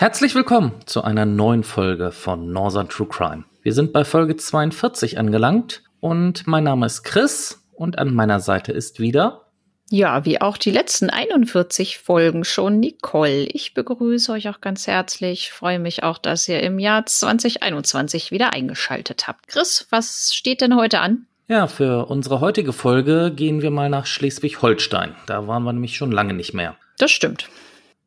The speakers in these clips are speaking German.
Herzlich willkommen zu einer neuen Folge von Northern True Crime. Wir sind bei Folge 42 angelangt und mein Name ist Chris und an meiner Seite ist wieder ja, wie auch die letzten 41 Folgen schon, Nicole. Ich begrüße euch auch ganz herzlich. Freue mich auch, dass ihr im Jahr 2021 wieder eingeschaltet habt. Chris, was steht denn heute an? Ja, für unsere heutige Folge gehen wir mal nach Schleswig-Holstein. Da waren wir nämlich schon lange nicht mehr. Das stimmt.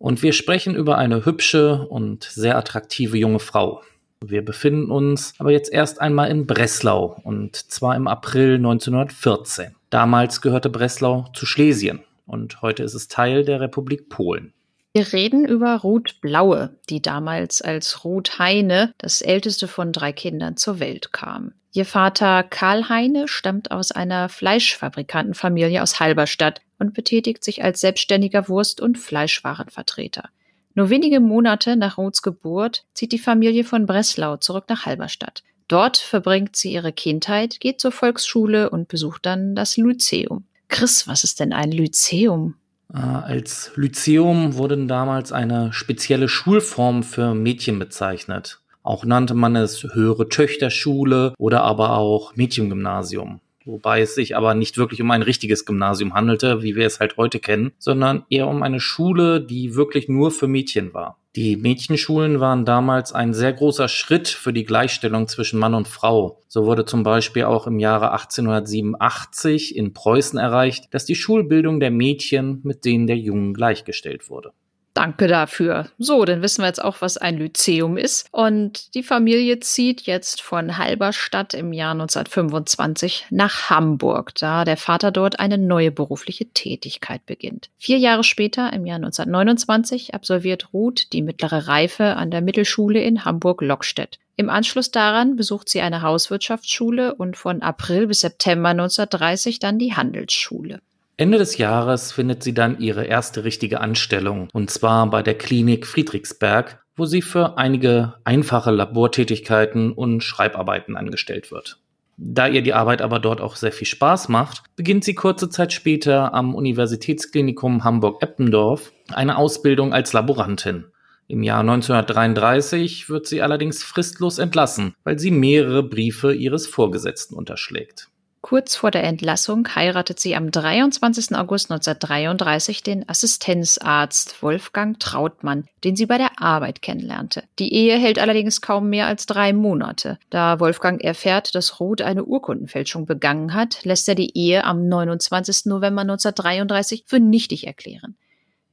Und wir sprechen über eine hübsche und sehr attraktive junge Frau. Wir befinden uns aber jetzt erst einmal in Breslau und zwar im April 1914. Damals gehörte Breslau zu Schlesien und heute ist es Teil der Republik Polen. Wir reden über Ruth Blaue, die damals als Ruth Heine, das älteste von drei Kindern, zur Welt kam. Ihr Vater Karl Heine stammt aus einer Fleischfabrikantenfamilie aus Halberstadt und betätigt sich als selbstständiger Wurst- und Fleischwarenvertreter. Nur wenige Monate nach Ruths Geburt zieht die Familie von Breslau zurück nach Halberstadt. Dort verbringt sie ihre Kindheit, geht zur Volksschule und besucht dann das Lyzeum. Chris, was ist denn ein Lyzeum? Äh, als Lyzeum wurde damals eine spezielle Schulform für Mädchen bezeichnet. Auch nannte man es höhere Töchterschule oder aber auch Mädchengymnasium wobei es sich aber nicht wirklich um ein richtiges Gymnasium handelte, wie wir es halt heute kennen, sondern eher um eine Schule, die wirklich nur für Mädchen war. Die Mädchenschulen waren damals ein sehr großer Schritt für die Gleichstellung zwischen Mann und Frau. So wurde zum Beispiel auch im Jahre 1887 in Preußen erreicht, dass die Schulbildung der Mädchen mit denen der Jungen gleichgestellt wurde. Danke dafür. So, dann wissen wir jetzt auch, was ein Lyzeum ist. Und die Familie zieht jetzt von Halberstadt im Jahr 1925 nach Hamburg, da der Vater dort eine neue berufliche Tätigkeit beginnt. Vier Jahre später, im Jahr 1929, absolviert Ruth die mittlere Reife an der Mittelschule in Hamburg-Lockstedt. Im Anschluss daran besucht sie eine Hauswirtschaftsschule und von April bis September 1930 dann die Handelsschule. Ende des Jahres findet sie dann ihre erste richtige Anstellung, und zwar bei der Klinik Friedrichsberg, wo sie für einige einfache Labortätigkeiten und Schreibarbeiten angestellt wird. Da ihr die Arbeit aber dort auch sehr viel Spaß macht, beginnt sie kurze Zeit später am Universitätsklinikum Hamburg-Eppendorf eine Ausbildung als Laborantin. Im Jahr 1933 wird sie allerdings fristlos entlassen, weil sie mehrere Briefe ihres Vorgesetzten unterschlägt. Kurz vor der Entlassung heiratet sie am 23. August 1933 den Assistenzarzt Wolfgang Trautmann, den sie bei der Arbeit kennenlernte. Die Ehe hält allerdings kaum mehr als drei Monate. Da Wolfgang erfährt, dass Ruth eine Urkundenfälschung begangen hat, lässt er die Ehe am 29. November 1933 für nichtig erklären.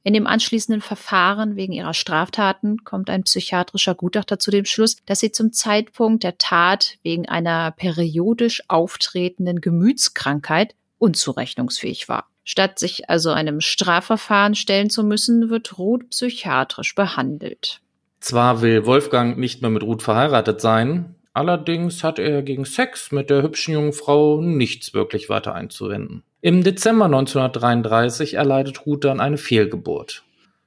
In dem anschließenden Verfahren wegen ihrer Straftaten kommt ein psychiatrischer Gutachter zu dem Schluss, dass sie zum Zeitpunkt der Tat wegen einer periodisch auftretenden Gemütskrankheit unzurechnungsfähig war. Statt sich also einem Strafverfahren stellen zu müssen, wird Ruth psychiatrisch behandelt. Zwar will Wolfgang nicht mehr mit Ruth verheiratet sein, allerdings hat er gegen Sex mit der hübschen jungen Frau nichts wirklich weiter einzuwenden. Im Dezember 1933 erleidet Ruth dann eine Fehlgeburt.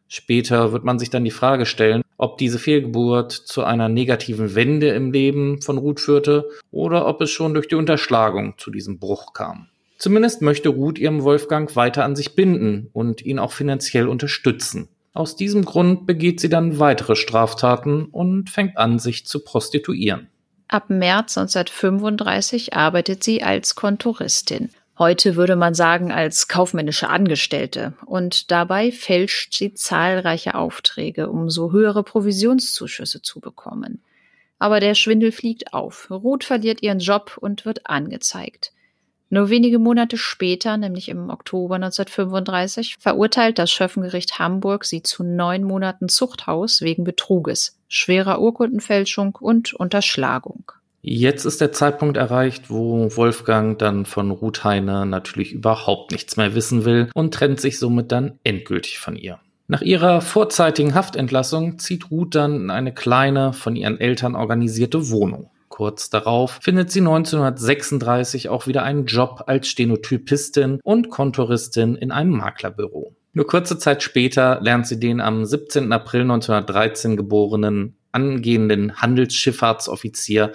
Später wird man sich dann die Frage stellen, ob diese Fehlgeburt zu einer negativen Wende im Leben von Ruth führte oder ob es schon durch die Unterschlagung zu diesem Bruch kam. Zumindest möchte Ruth ihrem Wolfgang weiter an sich binden und ihn auch finanziell unterstützen. Aus diesem Grund begeht sie dann weitere Straftaten und fängt an, sich zu prostituieren. Ab März 1935 arbeitet sie als Kontoristin Heute würde man sagen als kaufmännische Angestellte. Und dabei fälscht sie zahlreiche Aufträge, um so höhere Provisionszuschüsse zu bekommen. Aber der Schwindel fliegt auf. Ruth verliert ihren Job und wird angezeigt. Nur wenige Monate später, nämlich im Oktober 1935, verurteilt das Schöffengericht Hamburg sie zu neun Monaten Zuchthaus wegen Betruges, schwerer Urkundenfälschung und Unterschlagung. Jetzt ist der Zeitpunkt erreicht, wo Wolfgang dann von Ruth Heine natürlich überhaupt nichts mehr wissen will und trennt sich somit dann endgültig von ihr. Nach ihrer vorzeitigen Haftentlassung zieht Ruth dann in eine kleine, von ihren Eltern organisierte Wohnung. Kurz darauf findet sie 1936 auch wieder einen Job als Stenotypistin und Kontoristin in einem Maklerbüro. Nur kurze Zeit später lernt sie den am 17. April 1913 geborenen angehenden Handelsschifffahrtsoffizier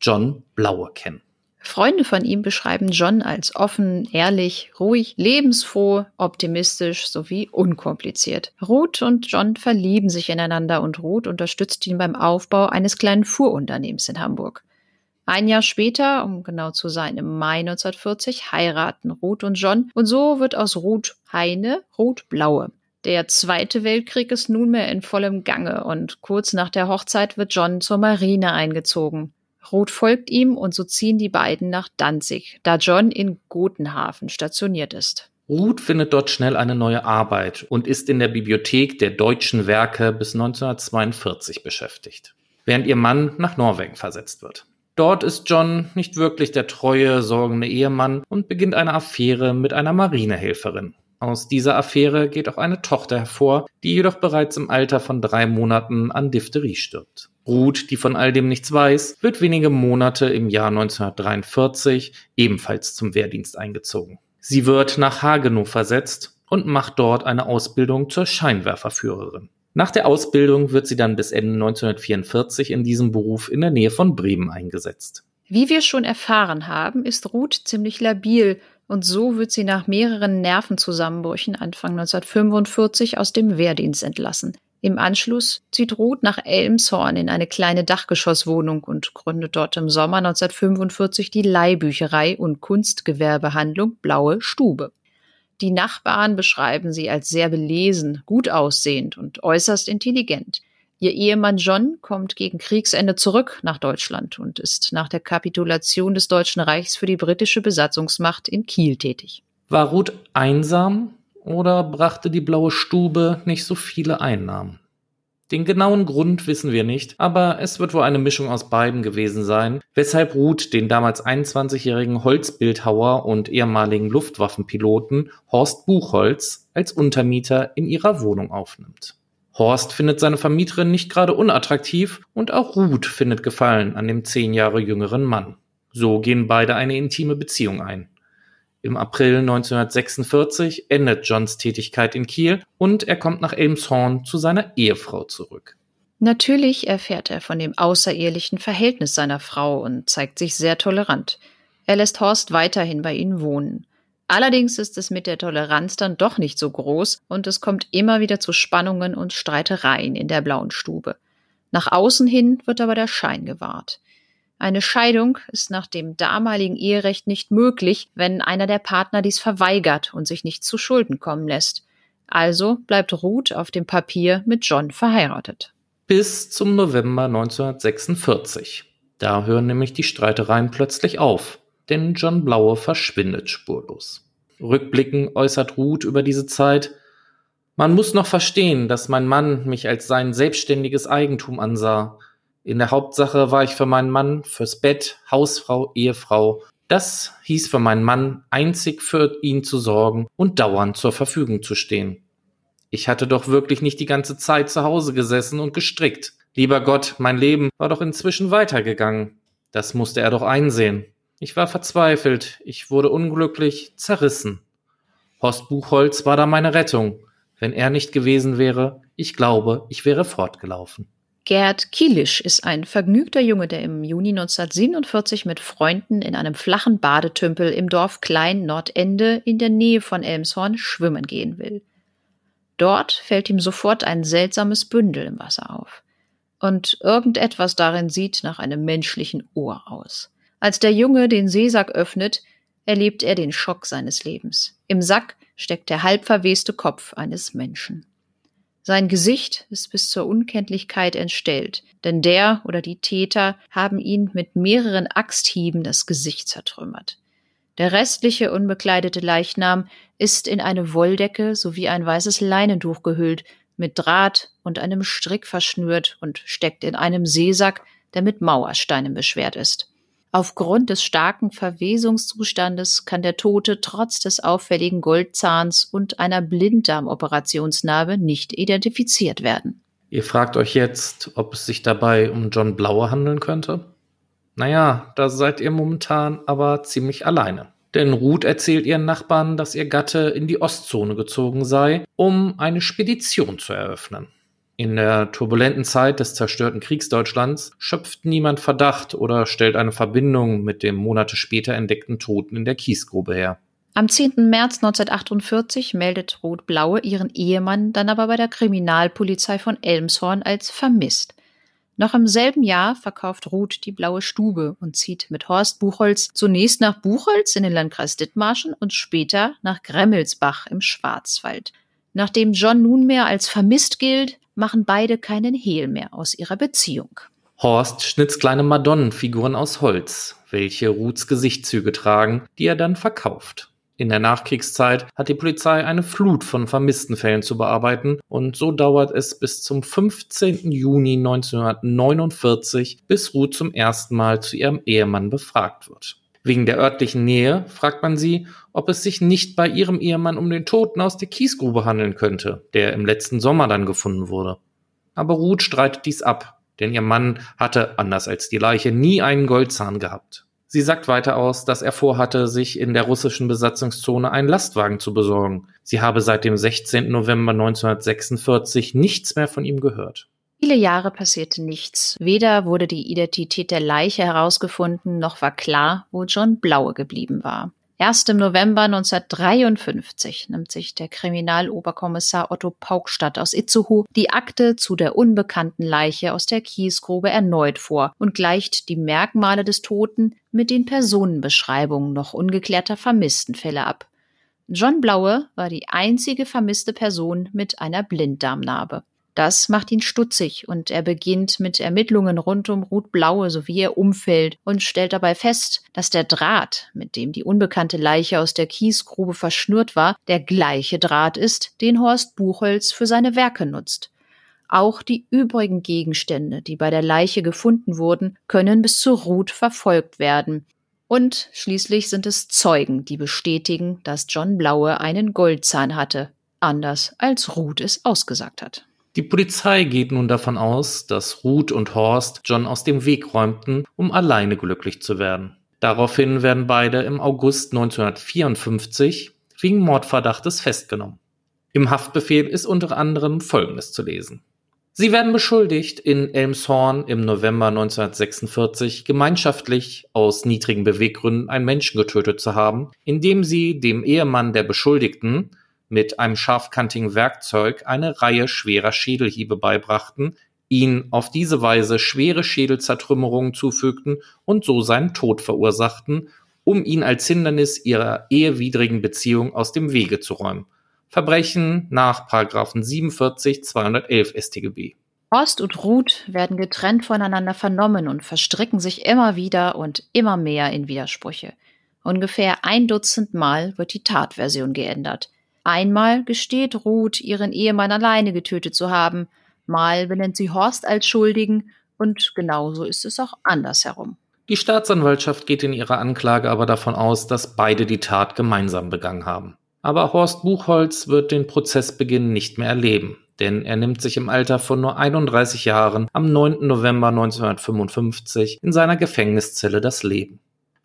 John Blaue kennen. Freunde von ihm beschreiben John als offen, ehrlich, ruhig, lebensfroh, optimistisch sowie unkompliziert. Ruth und John verlieben sich ineinander und Ruth unterstützt ihn beim Aufbau eines kleinen Fuhrunternehmens in Hamburg. Ein Jahr später, um genau zu sein, im Mai 1940, heiraten Ruth und John und so wird aus Ruth Heine Ruth Blaue. Der Zweite Weltkrieg ist nunmehr in vollem Gange und kurz nach der Hochzeit wird John zur Marine eingezogen. Ruth folgt ihm und so ziehen die beiden nach Danzig, da John in Gotenhafen stationiert ist. Ruth findet dort schnell eine neue Arbeit und ist in der Bibliothek der deutschen Werke bis 1942 beschäftigt, während ihr Mann nach Norwegen versetzt wird. Dort ist John nicht wirklich der treue, sorgende Ehemann und beginnt eine Affäre mit einer Marinehelferin. Aus dieser Affäre geht auch eine Tochter hervor, die jedoch bereits im Alter von drei Monaten an Diphtherie stirbt. Ruth, die von all dem nichts weiß, wird wenige Monate im Jahr 1943 ebenfalls zum Wehrdienst eingezogen. Sie wird nach Hagenow versetzt und macht dort eine Ausbildung zur Scheinwerferführerin. Nach der Ausbildung wird sie dann bis Ende 1944 in diesem Beruf in der Nähe von Bremen eingesetzt. Wie wir schon erfahren haben, ist Ruth ziemlich labil und so wird sie nach mehreren Nervenzusammenbrüchen Anfang 1945 aus dem Wehrdienst entlassen. Im Anschluss zieht Ruth nach Elmshorn in eine kleine Dachgeschosswohnung und gründet dort im Sommer 1945 die Leihbücherei und Kunstgewerbehandlung Blaue Stube. Die Nachbarn beschreiben sie als sehr belesen, gut aussehend und äußerst intelligent. Ihr Ehemann John kommt gegen Kriegsende zurück nach Deutschland und ist nach der Kapitulation des Deutschen Reichs für die britische Besatzungsmacht in Kiel tätig. War Ruth einsam oder brachte die blaue Stube nicht so viele Einnahmen? Den genauen Grund wissen wir nicht, aber es wird wohl eine Mischung aus beiden gewesen sein, weshalb Ruth den damals 21-jährigen Holzbildhauer und ehemaligen Luftwaffenpiloten Horst Buchholz als Untermieter in ihrer Wohnung aufnimmt. Horst findet seine Vermieterin nicht gerade unattraktiv und auch Ruth findet Gefallen an dem zehn Jahre jüngeren Mann. So gehen beide eine intime Beziehung ein. Im April 1946 endet Johns Tätigkeit in Kiel und er kommt nach Elmshorn zu seiner Ehefrau zurück. Natürlich erfährt er von dem außerehelichen Verhältnis seiner Frau und zeigt sich sehr tolerant. Er lässt Horst weiterhin bei ihnen wohnen. Allerdings ist es mit der Toleranz dann doch nicht so groß und es kommt immer wieder zu Spannungen und Streitereien in der blauen Stube. Nach außen hin wird aber der Schein gewahrt. Eine Scheidung ist nach dem damaligen Eherecht nicht möglich, wenn einer der Partner dies verweigert und sich nicht zu Schulden kommen lässt. Also bleibt Ruth auf dem Papier mit John verheiratet. Bis zum November 1946. Da hören nämlich die Streitereien plötzlich auf, denn John Blaue verschwindet spurlos. Rückblickend äußert Ruth über diese Zeit, man muss noch verstehen, dass mein Mann mich als sein selbstständiges Eigentum ansah in der Hauptsache war ich für meinen Mann, fürs Bett, Hausfrau, Ehefrau. Das hieß für meinen Mann, einzig für ihn zu sorgen und dauernd zur Verfügung zu stehen. Ich hatte doch wirklich nicht die ganze Zeit zu Hause gesessen und gestrickt. Lieber Gott, mein Leben war doch inzwischen weitergegangen. Das musste er doch einsehen. Ich war verzweifelt, ich wurde unglücklich, zerrissen. Horst Buchholz war da meine Rettung. Wenn er nicht gewesen wäre, ich glaube, ich wäre fortgelaufen. Gerd Kielisch ist ein vergnügter Junge, der im Juni 1947 mit Freunden in einem flachen Badetümpel im Dorf Klein Nordende in der Nähe von Elmshorn schwimmen gehen will. Dort fällt ihm sofort ein seltsames Bündel im Wasser auf. Und irgendetwas darin sieht nach einem menschlichen Ohr aus. Als der Junge den Seesack öffnet, erlebt er den Schock seines Lebens. Im Sack steckt der halbverweste Kopf eines Menschen. Sein Gesicht ist bis zur Unkenntlichkeit entstellt, denn der oder die Täter haben ihn mit mehreren Axthieben das Gesicht zertrümmert. Der restliche unbekleidete Leichnam ist in eine Wolldecke sowie ein weißes Leinentuch gehüllt, mit Draht und einem Strick verschnürt und steckt in einem Seesack, der mit Mauersteinen beschwert ist. Aufgrund des starken Verwesungszustandes kann der Tote trotz des auffälligen Goldzahns und einer Blinddarmoperationsnarbe nicht identifiziert werden. Ihr fragt euch jetzt, ob es sich dabei um John Blauer handeln könnte? Naja, da seid ihr momentan aber ziemlich alleine. Denn Ruth erzählt ihren Nachbarn, dass ihr Gatte in die Ostzone gezogen sei, um eine Spedition zu eröffnen. In der turbulenten Zeit des zerstörten Kriegsdeutschlands schöpft niemand Verdacht oder stellt eine Verbindung mit dem Monate später entdeckten Toten in der Kiesgrube her. Am 10. März 1948 meldet Rot-Blaue ihren Ehemann dann aber bei der Kriminalpolizei von Elmshorn als vermisst. Noch im selben Jahr verkauft Ruth die blaue Stube und zieht mit Horst Buchholz zunächst nach Buchholz in den Landkreis Dithmarschen und später nach Gremmelsbach im Schwarzwald. Nachdem John nunmehr als vermisst gilt, machen beide keinen Hehl mehr aus ihrer Beziehung. Horst schnitzt kleine Madonnenfiguren aus Holz, welche Ruths Gesichtszüge tragen, die er dann verkauft. In der Nachkriegszeit hat die Polizei eine Flut von vermissten Fällen zu bearbeiten und so dauert es bis zum 15. Juni 1949, bis Ruth zum ersten Mal zu ihrem Ehemann befragt wird. Wegen der örtlichen Nähe fragt man sie, ob es sich nicht bei ihrem Ehemann um den Toten aus der Kiesgrube handeln könnte, der im letzten Sommer dann gefunden wurde. Aber Ruth streitet dies ab, denn ihr Mann hatte, anders als die Leiche, nie einen Goldzahn gehabt. Sie sagt weiter aus, dass er vorhatte, sich in der russischen Besatzungszone einen Lastwagen zu besorgen. Sie habe seit dem 16. November 1946 nichts mehr von ihm gehört. Viele Jahre passierte nichts. Weder wurde die Identität der Leiche herausgefunden, noch war klar, wo John Blaue geblieben war. Erst im November 1953 nimmt sich der Kriminaloberkommissar Otto Paukstadt aus Itzehoe die Akte zu der unbekannten Leiche aus der Kiesgrube erneut vor und gleicht die Merkmale des Toten mit den Personenbeschreibungen noch ungeklärter Vermisstenfälle ab. John Blaue war die einzige vermisste Person mit einer Blinddarmnarbe. Das macht ihn stutzig und er beginnt mit Ermittlungen rund um Ruth Blaue sowie ihr Umfeld und stellt dabei fest, dass der Draht, mit dem die unbekannte Leiche aus der Kiesgrube verschnürt war, der gleiche Draht ist, den Horst Buchholz für seine Werke nutzt. Auch die übrigen Gegenstände, die bei der Leiche gefunden wurden, können bis zur Ruth verfolgt werden. Und schließlich sind es Zeugen, die bestätigen, dass John Blaue einen Goldzahn hatte, anders als Ruth es ausgesagt hat. Die Polizei geht nun davon aus, dass Ruth und Horst John aus dem Weg räumten, um alleine glücklich zu werden. Daraufhin werden beide im August 1954 wegen Mordverdachtes festgenommen. Im Haftbefehl ist unter anderem Folgendes zu lesen. Sie werden beschuldigt, in Elmshorn im November 1946 gemeinschaftlich aus niedrigen Beweggründen einen Menschen getötet zu haben, indem sie dem Ehemann der Beschuldigten mit einem scharfkantigen Werkzeug eine Reihe schwerer Schädelhiebe beibrachten, ihn auf diese Weise schwere Schädelzertrümmerungen zufügten und so seinen Tod verursachten, um ihn als Hindernis ihrer ehewidrigen Beziehung aus dem Wege zu räumen. Verbrechen nach 47 211 StGB. Horst und Ruth werden getrennt voneinander vernommen und verstricken sich immer wieder und immer mehr in Widersprüche. Ungefähr ein Dutzend Mal wird die Tatversion geändert. Einmal gesteht Ruth, ihren Ehemann alleine getötet zu haben, mal benennt sie Horst als Schuldigen und genauso ist es auch andersherum. Die Staatsanwaltschaft geht in ihrer Anklage aber davon aus, dass beide die Tat gemeinsam begangen haben. Aber Horst Buchholz wird den Prozessbeginn nicht mehr erleben, denn er nimmt sich im Alter von nur 31 Jahren am 9. November 1955 in seiner Gefängniszelle das Leben.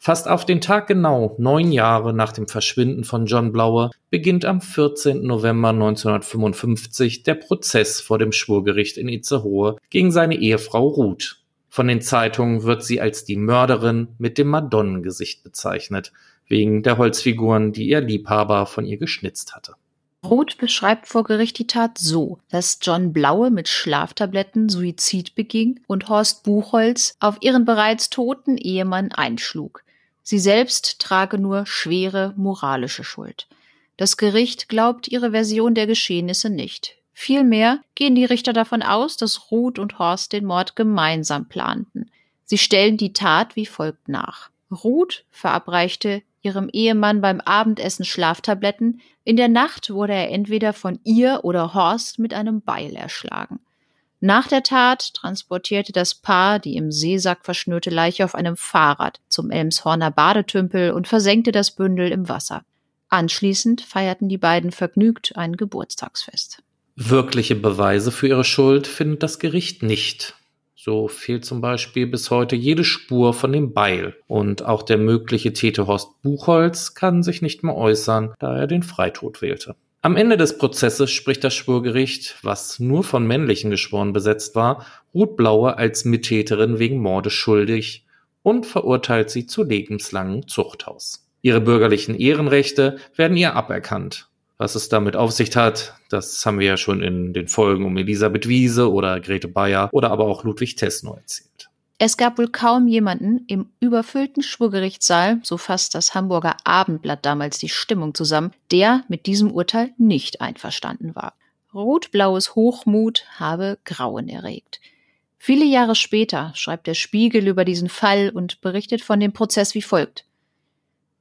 Fast auf den Tag genau neun Jahre nach dem Verschwinden von John Blauer beginnt am 14. November 1955 der Prozess vor dem Schwurgericht in Itzehoe gegen seine Ehefrau Ruth. Von den Zeitungen wird sie als die Mörderin mit dem Madonnengesicht bezeichnet, wegen der Holzfiguren, die ihr Liebhaber von ihr geschnitzt hatte. Roth beschreibt vor Gericht die Tat so, dass John Blaue mit Schlaftabletten Suizid beging und Horst Buchholz auf ihren bereits toten Ehemann einschlug. Sie selbst trage nur schwere moralische Schuld. Das Gericht glaubt ihre Version der Geschehnisse nicht. Vielmehr gehen die Richter davon aus, dass Ruth und Horst den Mord gemeinsam planten. Sie stellen die Tat wie folgt nach. Ruth verabreichte ihrem Ehemann beim Abendessen Schlaftabletten. In der Nacht wurde er entweder von ihr oder Horst mit einem Beil erschlagen. Nach der Tat transportierte das Paar die im Seesack verschnürte Leiche auf einem Fahrrad zum Elmshorner Badetümpel und versenkte das Bündel im Wasser. Anschließend feierten die beiden vergnügt ein Geburtstagsfest. Wirkliche Beweise für ihre Schuld findet das Gericht nicht. So fehlt zum Beispiel bis heute jede Spur von dem Beil und auch der mögliche Täter Horst Buchholz kann sich nicht mehr äußern, da er den Freitod wählte. Am Ende des Prozesses spricht das Schwurgericht, was nur von männlichen Geschworenen besetzt war, Ruth Blaue als Mittäterin wegen Mordes schuldig und verurteilt sie zu lebenslangem Zuchthaus. Ihre bürgerlichen Ehrenrechte werden ihr aberkannt. Was es damit auf sich hat, das haben wir ja schon in den Folgen um Elisabeth Wiese oder Grete Bayer oder aber auch Ludwig Tesno erzählt. Es gab wohl kaum jemanden im überfüllten Schwurgerichtssaal, so fasst das Hamburger Abendblatt damals die Stimmung zusammen, der mit diesem Urteil nicht einverstanden war. Rotblaues Hochmut habe Grauen erregt. Viele Jahre später schreibt der Spiegel über diesen Fall und berichtet von dem Prozess wie folgt.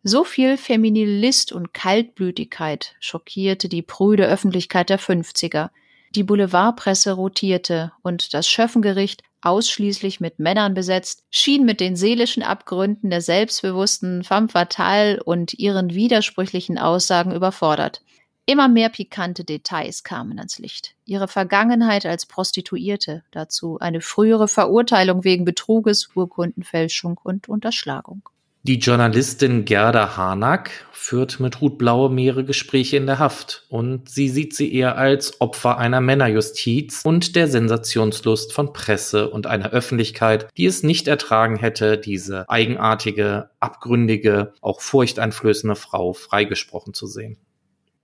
So viel Feminilist und Kaltblütigkeit schockierte die prüde Öffentlichkeit der 50er. Die Boulevardpresse rotierte und das Schöffengericht, ausschließlich mit Männern besetzt, schien mit den seelischen Abgründen der selbstbewussten femme fatale und ihren widersprüchlichen Aussagen überfordert. Immer mehr pikante Details kamen ans Licht. Ihre Vergangenheit als Prostituierte, dazu eine frühere Verurteilung wegen Betruges, Urkundenfälschung und Unterschlagung. Die Journalistin Gerda Harnack führt mit Ruth Blaue mehrere Gespräche in der Haft und sie sieht sie eher als Opfer einer Männerjustiz und der Sensationslust von Presse und einer Öffentlichkeit, die es nicht ertragen hätte, diese eigenartige, abgründige, auch furchteinflößende Frau freigesprochen zu sehen.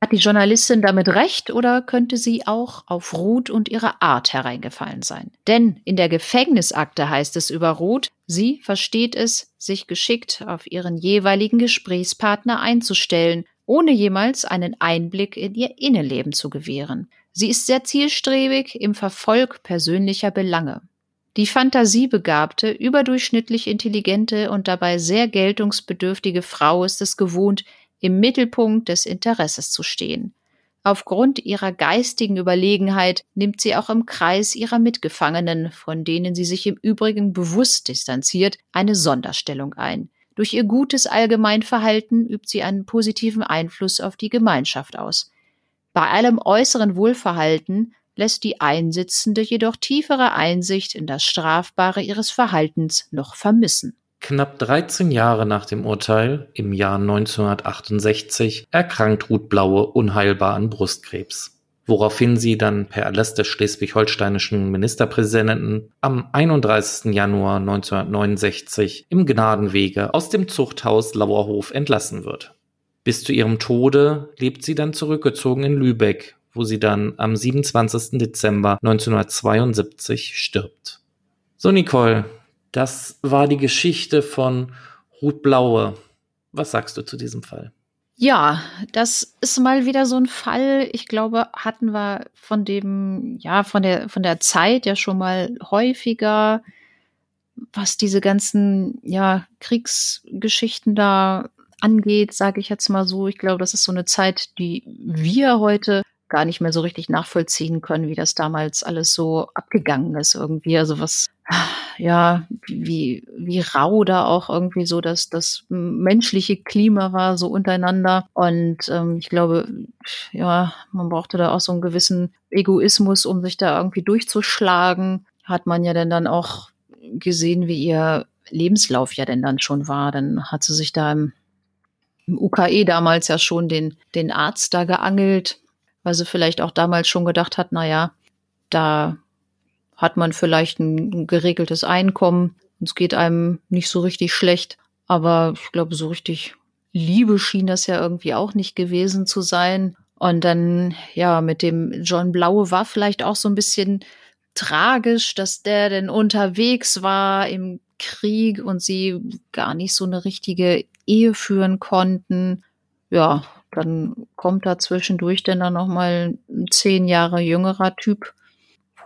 Hat die Journalistin damit recht oder könnte sie auch auf Ruth und ihre Art hereingefallen sein? Denn in der Gefängnisakte heißt es über Ruth, sie versteht es, sich geschickt auf ihren jeweiligen Gesprächspartner einzustellen, ohne jemals einen Einblick in ihr Innenleben zu gewähren. Sie ist sehr zielstrebig im Verfolg persönlicher Belange. Die fantasiebegabte, überdurchschnittlich intelligente und dabei sehr geltungsbedürftige Frau ist es gewohnt, im Mittelpunkt des Interesses zu stehen. Aufgrund ihrer geistigen Überlegenheit nimmt sie auch im Kreis ihrer Mitgefangenen, von denen sie sich im Übrigen bewusst distanziert, eine Sonderstellung ein. Durch ihr gutes Allgemeinverhalten übt sie einen positiven Einfluss auf die Gemeinschaft aus. Bei allem äußeren Wohlverhalten lässt die Einsitzende jedoch tiefere Einsicht in das Strafbare ihres Verhaltens noch vermissen. Knapp 13 Jahre nach dem Urteil, im Jahr 1968, erkrankt Ruth Blaue unheilbar an Brustkrebs. Woraufhin sie dann per Erlass des schleswig-holsteinischen Ministerpräsidenten am 31. Januar 1969 im Gnadenwege aus dem Zuchthaus Lauerhof entlassen wird. Bis zu ihrem Tode lebt sie dann zurückgezogen in Lübeck, wo sie dann am 27. Dezember 1972 stirbt. So, Nicole, das war die Geschichte von Ruth Blaue. Was sagst du zu diesem Fall? Ja, das ist mal wieder so ein Fall. Ich glaube, hatten wir von dem, ja, von der, von der Zeit ja schon mal häufiger, was diese ganzen, ja, Kriegsgeschichten da angeht, sage ich jetzt mal so. Ich glaube, das ist so eine Zeit, die wir heute gar nicht mehr so richtig nachvollziehen können, wie das damals alles so abgegangen ist irgendwie. Also was ja, wie, wie rau da auch irgendwie so dass das menschliche Klima war, so untereinander. Und ähm, ich glaube, ja, man brauchte da auch so einen gewissen Egoismus, um sich da irgendwie durchzuschlagen. Hat man ja denn dann auch gesehen, wie ihr Lebenslauf ja denn dann schon war. Dann hat sie sich da im, im UKE damals ja schon den, den Arzt da geangelt, weil sie vielleicht auch damals schon gedacht hat, na ja, da hat man vielleicht ein geregeltes Einkommen. Es geht einem nicht so richtig schlecht. Aber ich glaube, so richtig Liebe schien das ja irgendwie auch nicht gewesen zu sein. Und dann, ja, mit dem John Blaue war vielleicht auch so ein bisschen tragisch, dass der denn unterwegs war im Krieg und sie gar nicht so eine richtige Ehe führen konnten. Ja, dann kommt da zwischendurch dann noch mal ein zehn Jahre jüngerer Typ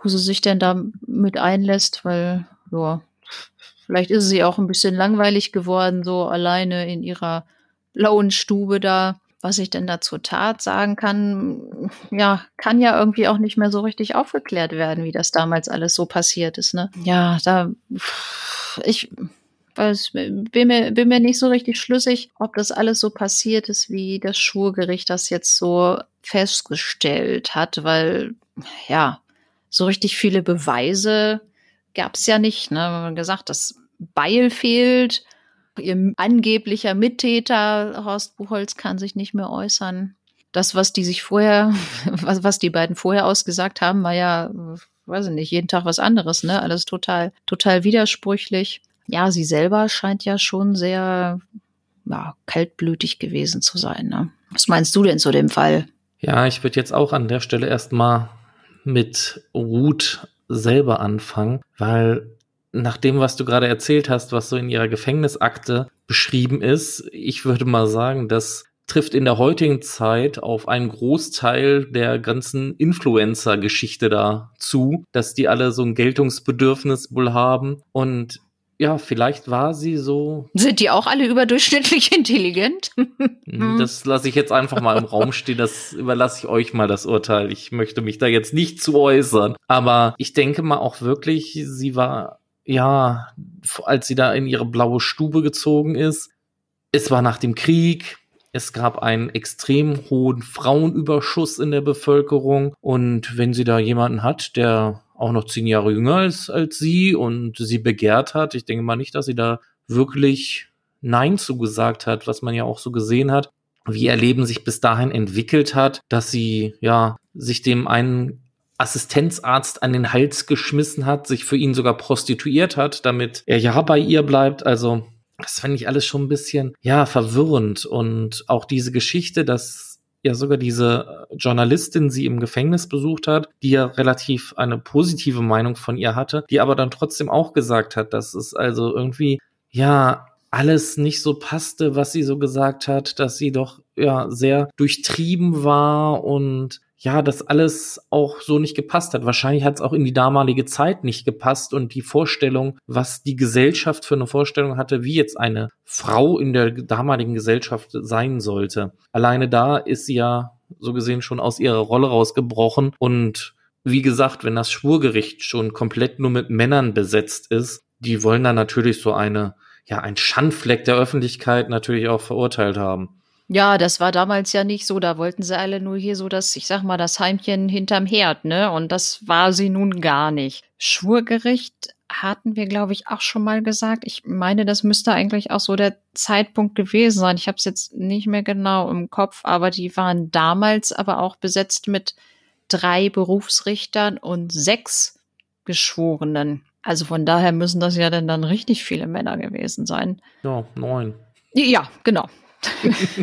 wo sie sich denn da mit einlässt, weil, ja, vielleicht ist sie auch ein bisschen langweilig geworden, so alleine in ihrer blauen Stube da. Was ich denn da zur Tat sagen kann, ja, kann ja irgendwie auch nicht mehr so richtig aufgeklärt werden, wie das damals alles so passiert ist, ne? Ja, da, ich, weiß, bin mir, bin mir nicht so richtig schlüssig, ob das alles so passiert ist, wie das Schwurgericht das jetzt so festgestellt hat, weil, ja, so richtig viele Beweise gab es ja nicht. Ne? Haben gesagt, das Beil fehlt. Ihr angeblicher Mittäter Horst Buchholz kann sich nicht mehr äußern. das, was die sich vorher, was, was die beiden vorher ausgesagt haben, war ja, weiß ich nicht, jeden Tag was anderes, ne? Alles total, total widersprüchlich. Ja, sie selber scheint ja schon sehr, ja, kaltblütig gewesen zu sein, ne? Was meinst du denn zu dem Fall? Ja, ich würde jetzt auch an der Stelle erstmal mit Ruth selber anfangen, weil nach dem, was du gerade erzählt hast, was so in ihrer Gefängnisakte beschrieben ist, ich würde mal sagen, das trifft in der heutigen Zeit auf einen Großteil der ganzen Influencer-Geschichte da zu, dass die alle so ein Geltungsbedürfnis wohl haben und ja, vielleicht war sie so. Sind die auch alle überdurchschnittlich intelligent? Hm, das lasse ich jetzt einfach mal im Raum stehen. Das überlasse ich euch mal das Urteil. Ich möchte mich da jetzt nicht zu äußern. Aber ich denke mal auch wirklich, sie war ja, als sie da in ihre blaue Stube gezogen ist, es war nach dem Krieg, es gab einen extrem hohen Frauenüberschuss in der Bevölkerung und wenn sie da jemanden hat, der auch noch zehn Jahre jünger ist als sie und sie begehrt hat, ich denke mal nicht, dass sie da wirklich Nein zugesagt hat, was man ja auch so gesehen hat, wie ihr Leben sich bis dahin entwickelt hat, dass sie ja sich dem einen Assistenzarzt an den Hals geschmissen hat, sich für ihn sogar prostituiert hat, damit er ja bei ihr bleibt. Also, das fand ich alles schon ein bisschen, ja, verwirrend. Und auch diese Geschichte, dass ja sogar diese Journalistin sie im Gefängnis besucht hat, die ja relativ eine positive Meinung von ihr hatte, die aber dann trotzdem auch gesagt hat, dass es also irgendwie, ja, alles nicht so passte, was sie so gesagt hat, dass sie doch ja sehr durchtrieben war und ja, das alles auch so nicht gepasst hat. Wahrscheinlich hat es auch in die damalige Zeit nicht gepasst und die Vorstellung, was die Gesellschaft für eine Vorstellung hatte, wie jetzt eine Frau in der damaligen Gesellschaft sein sollte. Alleine da ist sie ja so gesehen schon aus ihrer Rolle rausgebrochen und wie gesagt, wenn das Schwurgericht schon komplett nur mit Männern besetzt ist, die wollen dann natürlich so eine, ja, ein Schandfleck der Öffentlichkeit natürlich auch verurteilt haben. Ja, das war damals ja nicht so. Da wollten sie alle nur hier so das, ich sag mal, das Heimchen hinterm Herd, ne? Und das war sie nun gar nicht. Schwurgericht hatten wir, glaube ich, auch schon mal gesagt. Ich meine, das müsste eigentlich auch so der Zeitpunkt gewesen sein. Ich habe es jetzt nicht mehr genau im Kopf, aber die waren damals aber auch besetzt mit drei Berufsrichtern und sechs Geschworenen. Also von daher müssen das ja dann, dann richtig viele Männer gewesen sein. Ja, neun. Ja, genau.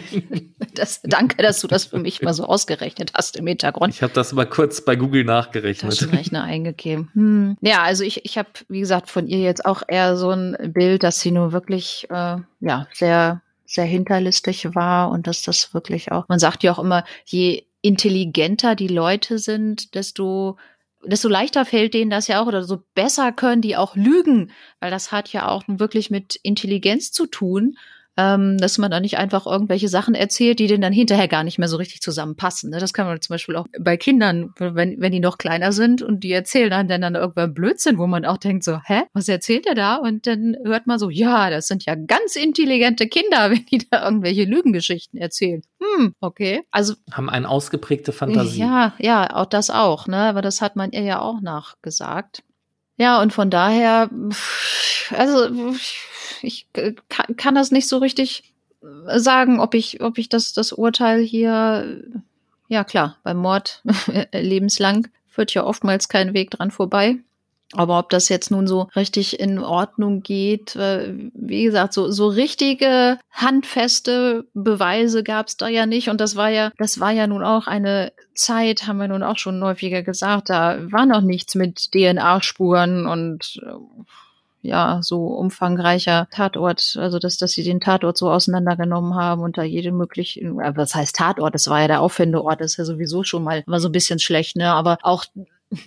das, danke, dass du das für mich mal so ausgerechnet hast im Hintergrund. Ich habe das mal kurz bei Google nachgerechnet. Taschenrechner eingegeben. Hm. Ja, also ich, ich habe, wie gesagt, von ihr jetzt auch eher so ein Bild, dass sie nur wirklich äh, ja sehr sehr hinterlistig war und dass das wirklich auch, man sagt ja auch immer, je intelligenter die Leute sind, desto desto leichter fällt denen das ja auch oder so besser können die auch lügen, weil das hat ja auch wirklich mit Intelligenz zu tun ähm, dass man da nicht einfach irgendwelche Sachen erzählt, die denen dann hinterher gar nicht mehr so richtig zusammenpassen. Ne? Das kann man zum Beispiel auch bei Kindern, wenn, wenn die noch kleiner sind und die erzählen dann, dann, irgendwann Blödsinn, wo man auch denkt so, hä, was erzählt er da? Und dann hört man so, ja, das sind ja ganz intelligente Kinder, wenn die da irgendwelche Lügengeschichten erzählen. Hm, okay. Also haben eine ausgeprägte Fantasie. Ja, ja, auch das auch, ne? Aber das hat man ihr ja auch nachgesagt. Ja, und von daher, also ich kann, kann das nicht so richtig äh, sagen, ob ich, ob ich das, das Urteil hier, ja klar, beim Mord lebenslang führt ja oftmals kein Weg dran vorbei. Aber ob das jetzt nun so richtig in Ordnung geht, wie gesagt, so, so richtige handfeste Beweise gab es da ja nicht. Und das war ja, das war ja nun auch eine Zeit, haben wir nun auch schon häufiger gesagt, da war noch nichts mit DNA-Spuren und äh, ja so umfangreicher Tatort, also dass, dass sie den Tatort so auseinandergenommen haben und da jede mögliche, äh, was heißt Tatort, das war ja der Auffindeort, das ist ja sowieso schon mal immer so ein bisschen schlecht, ne? Aber auch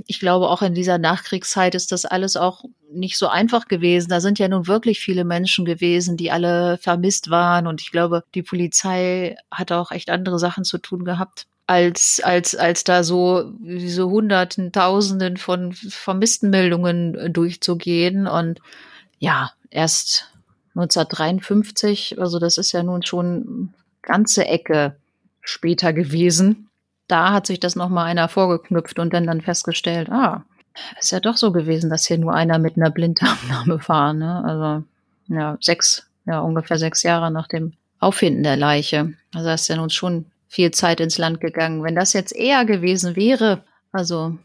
ich glaube, auch in dieser Nachkriegszeit ist das alles auch nicht so einfach gewesen. Da sind ja nun wirklich viele Menschen gewesen, die alle vermisst waren. Und ich glaube, die Polizei hat auch echt andere Sachen zu tun gehabt als, als, als da so diese Hunderten, Tausenden von vermissten Meldungen äh, durchzugehen. Und ja, erst 1953, also das ist ja nun schon ganze Ecke später gewesen. Da hat sich das nochmal einer vorgeknüpft und dann dann festgestellt, ah, ist ja doch so gewesen, dass hier nur einer mit einer Blinddarmnahme war, ne? Also, ja, sechs, ja, ungefähr sechs Jahre nach dem Auffinden der Leiche. Also das ist ja nun schon viel Zeit ins Land gegangen. Wenn das jetzt eher gewesen wäre, also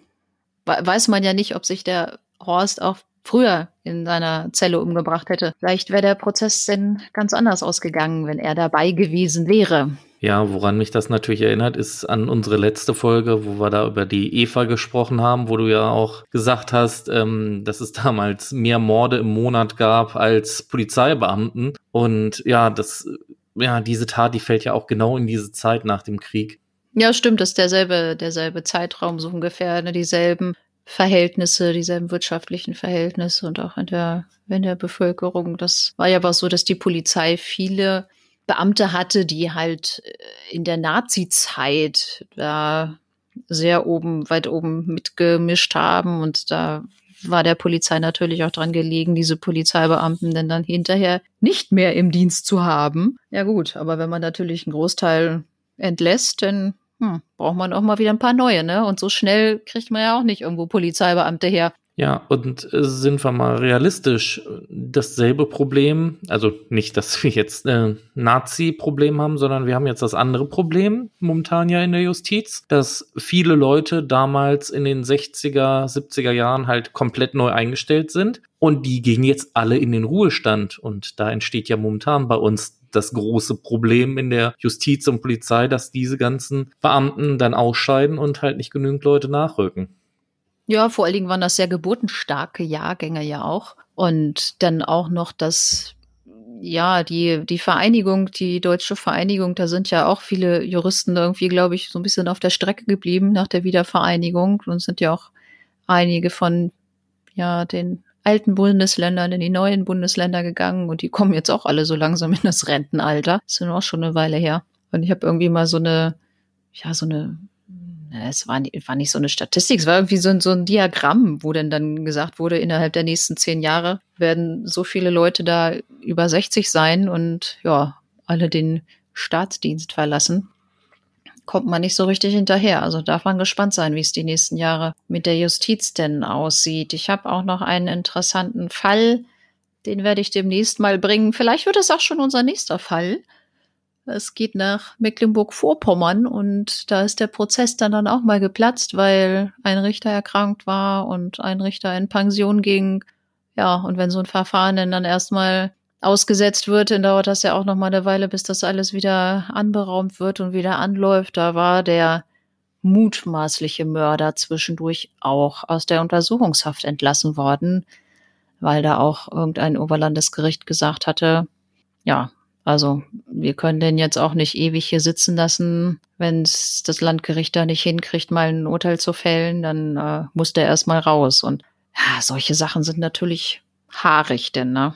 weiß man ja nicht, ob sich der Horst auch früher in seiner Zelle umgebracht hätte. Vielleicht wäre der Prozess denn ganz anders ausgegangen, wenn er dabei gewesen wäre. Ja, woran mich das natürlich erinnert, ist an unsere letzte Folge, wo wir da über die Eva gesprochen haben, wo du ja auch gesagt hast, ähm, dass es damals mehr Morde im Monat gab als Polizeibeamten. Und ja, das, ja, diese Tat, die fällt ja auch genau in diese Zeit nach dem Krieg. Ja, stimmt, das ist derselbe, derselbe Zeitraum, so ungefähr, ne, dieselben Verhältnisse, dieselben wirtschaftlichen Verhältnisse und auch in der, in der Bevölkerung. Das war ja aber so, dass die Polizei viele Beamte hatte, die halt äh, in der Nazi-Zeit da sehr oben, weit oben mitgemischt haben und da war der Polizei natürlich auch dran gelegen, diese Polizeibeamten denn dann hinterher nicht mehr im Dienst zu haben. Ja gut, aber wenn man natürlich einen Großteil entlässt, dann hm, braucht man auch mal wieder ein paar neue, ne? Und so schnell kriegt man ja auch nicht irgendwo Polizeibeamte her. Ja, und äh, sind wir mal realistisch, dasselbe Problem, also nicht, dass wir jetzt äh, Nazi-Problem haben, sondern wir haben jetzt das andere Problem momentan ja in der Justiz, dass viele Leute damals in den 60er, 70er Jahren halt komplett neu eingestellt sind und die gehen jetzt alle in den Ruhestand und da entsteht ja momentan bei uns das große Problem in der Justiz und Polizei, dass diese ganzen Beamten dann ausscheiden und halt nicht genügend Leute nachrücken. Ja, vor allen Dingen waren das sehr geburtenstarke Jahrgänge ja auch. Und dann auch noch das, ja, die, die Vereinigung, die deutsche Vereinigung, da sind ja auch viele Juristen irgendwie, glaube ich, so ein bisschen auf der Strecke geblieben nach der Wiedervereinigung und sind ja auch einige von, ja, den alten Bundesländern in die neuen Bundesländer gegangen und die kommen jetzt auch alle so langsam in das Rentenalter. Das ist ja auch schon eine Weile her. Und ich habe irgendwie mal so eine, ja, so eine, es war, war nicht so eine Statistik, es war irgendwie so, so ein Diagramm, wo denn dann gesagt wurde, innerhalb der nächsten zehn Jahre werden so viele Leute da über 60 sein und ja, alle den Staatsdienst verlassen kommt man nicht so richtig hinterher. Also darf man gespannt sein, wie es die nächsten Jahre mit der Justiz denn aussieht. Ich habe auch noch einen interessanten Fall, den werde ich demnächst mal bringen. Vielleicht wird es auch schon unser nächster Fall. Es geht nach Mecklenburg-Vorpommern und da ist der Prozess dann, dann auch mal geplatzt, weil ein Richter erkrankt war und ein Richter in Pension ging. Ja, und wenn so ein Verfahren dann erstmal ausgesetzt wird, dann dauert das ja auch noch mal eine Weile, bis das alles wieder anberaumt wird und wieder anläuft. Da war der mutmaßliche Mörder zwischendurch auch aus der Untersuchungshaft entlassen worden, weil da auch irgendein Oberlandesgericht gesagt hatte, ja, also wir können den jetzt auch nicht ewig hier sitzen lassen. Wenn das Landgericht da nicht hinkriegt, mal ein Urteil zu fällen, dann äh, muss der erstmal raus. Und ja, solche Sachen sind natürlich haarig, denn, ne?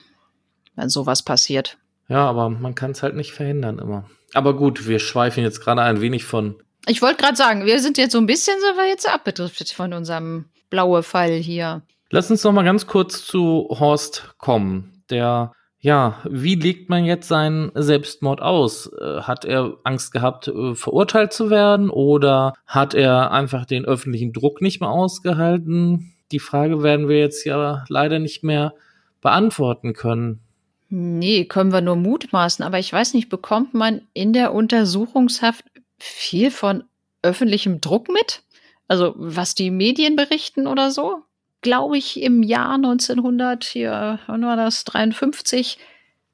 wenn sowas passiert. Ja, aber man kann es halt nicht verhindern immer. Aber gut, wir schweifen jetzt gerade ein wenig von. Ich wollte gerade sagen, wir sind jetzt so ein bisschen, sind wir jetzt abgedriftet von unserem blaue Fall hier. Lass uns noch mal ganz kurz zu Horst kommen. Der, ja, wie legt man jetzt seinen Selbstmord aus? Äh, hat er Angst gehabt, äh, verurteilt zu werden oder hat er einfach den öffentlichen Druck nicht mehr ausgehalten? Die Frage werden wir jetzt ja leider nicht mehr beantworten können. Nee, können wir nur mutmaßen. Aber ich weiß nicht, bekommt man in der Untersuchungshaft viel von öffentlichem Druck mit? Also was die Medien berichten oder so? Glaube ich, im Jahr 1900, hier, wann war das, 53,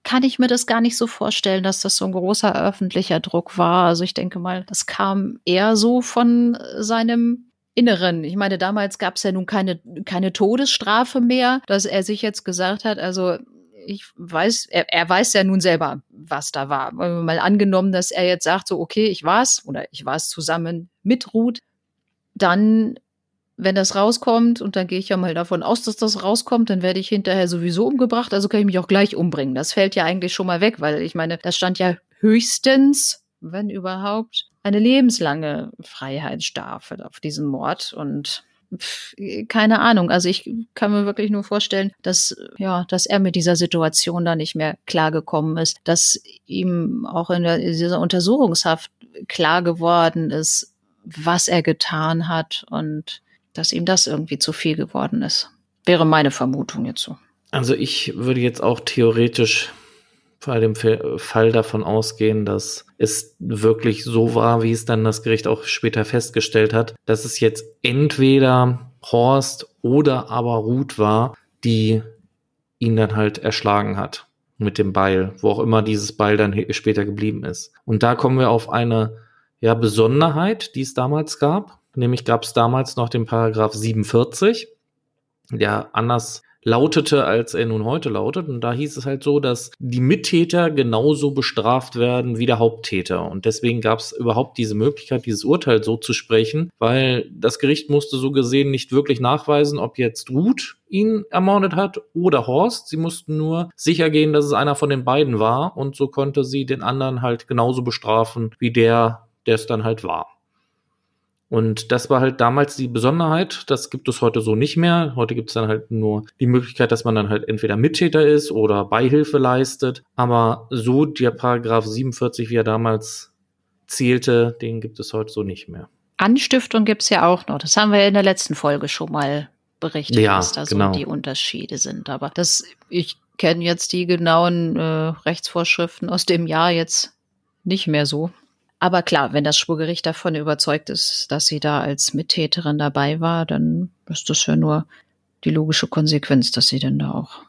kann ich mir das gar nicht so vorstellen, dass das so ein großer öffentlicher Druck war. Also ich denke mal, das kam eher so von seinem Inneren. Ich meine, damals gab es ja nun keine, keine Todesstrafe mehr, dass er sich jetzt gesagt hat, also ich weiß, er, er weiß ja nun selber, was da war. Mal angenommen, dass er jetzt sagt, so, okay, ich war's oder ich war es zusammen mit Ruth, dann, wenn das rauskommt, und dann gehe ich ja mal davon aus, dass das rauskommt, dann werde ich hinterher sowieso umgebracht, also kann ich mich auch gleich umbringen. Das fällt ja eigentlich schon mal weg, weil ich meine, das stand ja höchstens, wenn überhaupt, eine lebenslange Freiheitsstrafe auf diesen Mord und keine Ahnung. Also ich kann mir wirklich nur vorstellen, dass, ja, dass er mit dieser Situation da nicht mehr klargekommen ist, dass ihm auch in, der, in dieser Untersuchungshaft klar geworden ist, was er getan hat und dass ihm das irgendwie zu viel geworden ist. Wäre meine Vermutung jetzt so. Also ich würde jetzt auch theoretisch bei dem Fall davon ausgehen, dass es wirklich so war, wie es dann das Gericht auch später festgestellt hat, dass es jetzt entweder Horst oder aber Ruth war, die ihn dann halt erschlagen hat mit dem Beil, wo auch immer dieses Beil dann später geblieben ist. Und da kommen wir auf eine ja, Besonderheit, die es damals gab. Nämlich gab es damals noch den Paragraph 47, der anders lautete, als er nun heute lautet. Und da hieß es halt so, dass die Mittäter genauso bestraft werden wie der Haupttäter. Und deswegen gab es überhaupt diese Möglichkeit, dieses Urteil so zu sprechen, weil das Gericht musste so gesehen nicht wirklich nachweisen, ob jetzt Ruth ihn ermordet hat oder Horst. Sie mussten nur sicher gehen, dass es einer von den beiden war. Und so konnte sie den anderen halt genauso bestrafen wie der, der es dann halt war. Und das war halt damals die Besonderheit. Das gibt es heute so nicht mehr. Heute gibt es dann halt nur die Möglichkeit, dass man dann halt entweder Mittäter ist oder Beihilfe leistet. Aber so der Paragraph 47, wie er damals zählte, den gibt es heute so nicht mehr. Anstiftung gibt es ja auch noch. Das haben wir in der letzten Folge schon mal berichtet, ja, was da genau. so die Unterschiede sind. Aber das, ich kenne jetzt die genauen äh, Rechtsvorschriften aus dem Jahr jetzt nicht mehr so. Aber klar, wenn das Schwurgericht davon überzeugt ist, dass sie da als Mittäterin dabei war, dann ist das ja nur die logische Konsequenz, dass sie dann da auch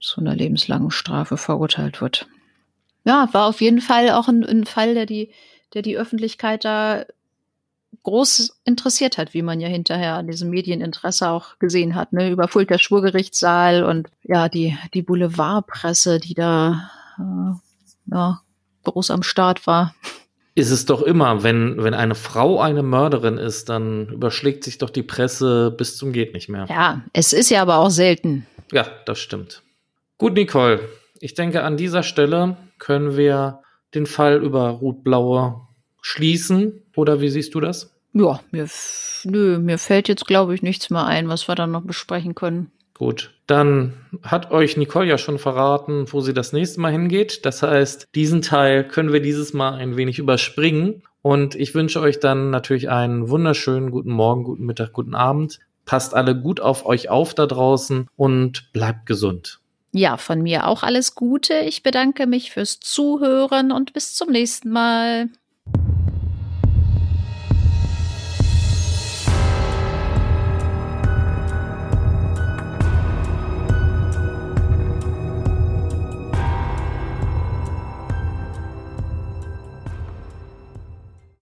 zu einer lebenslangen Strafe verurteilt wird. Ja, war auf jeden Fall auch ein, ein Fall, der die, der die Öffentlichkeit da groß interessiert hat, wie man ja hinterher an diesem Medieninteresse auch gesehen hat, ne, überfüllter Schwurgerichtssaal und ja, die, die Boulevardpresse, die da äh, ja, groß am Start war ist es doch immer, wenn, wenn eine Frau eine Mörderin ist, dann überschlägt sich doch die Presse bis zum geht nicht mehr. Ja, es ist ja aber auch selten. Ja, das stimmt. Gut, Nicole. Ich denke, an dieser Stelle können wir den Fall über Ruth Blaue schließen. Oder wie siehst du das? Ja, mir, nö, mir fällt jetzt, glaube ich, nichts mehr ein, was wir dann noch besprechen können. Gut, dann hat euch Nicole ja schon verraten, wo sie das nächste Mal hingeht. Das heißt, diesen Teil können wir dieses Mal ein wenig überspringen. Und ich wünsche euch dann natürlich einen wunderschönen guten Morgen, guten Mittag, guten Abend. Passt alle gut auf euch auf da draußen und bleibt gesund. Ja, von mir auch alles Gute. Ich bedanke mich fürs Zuhören und bis zum nächsten Mal.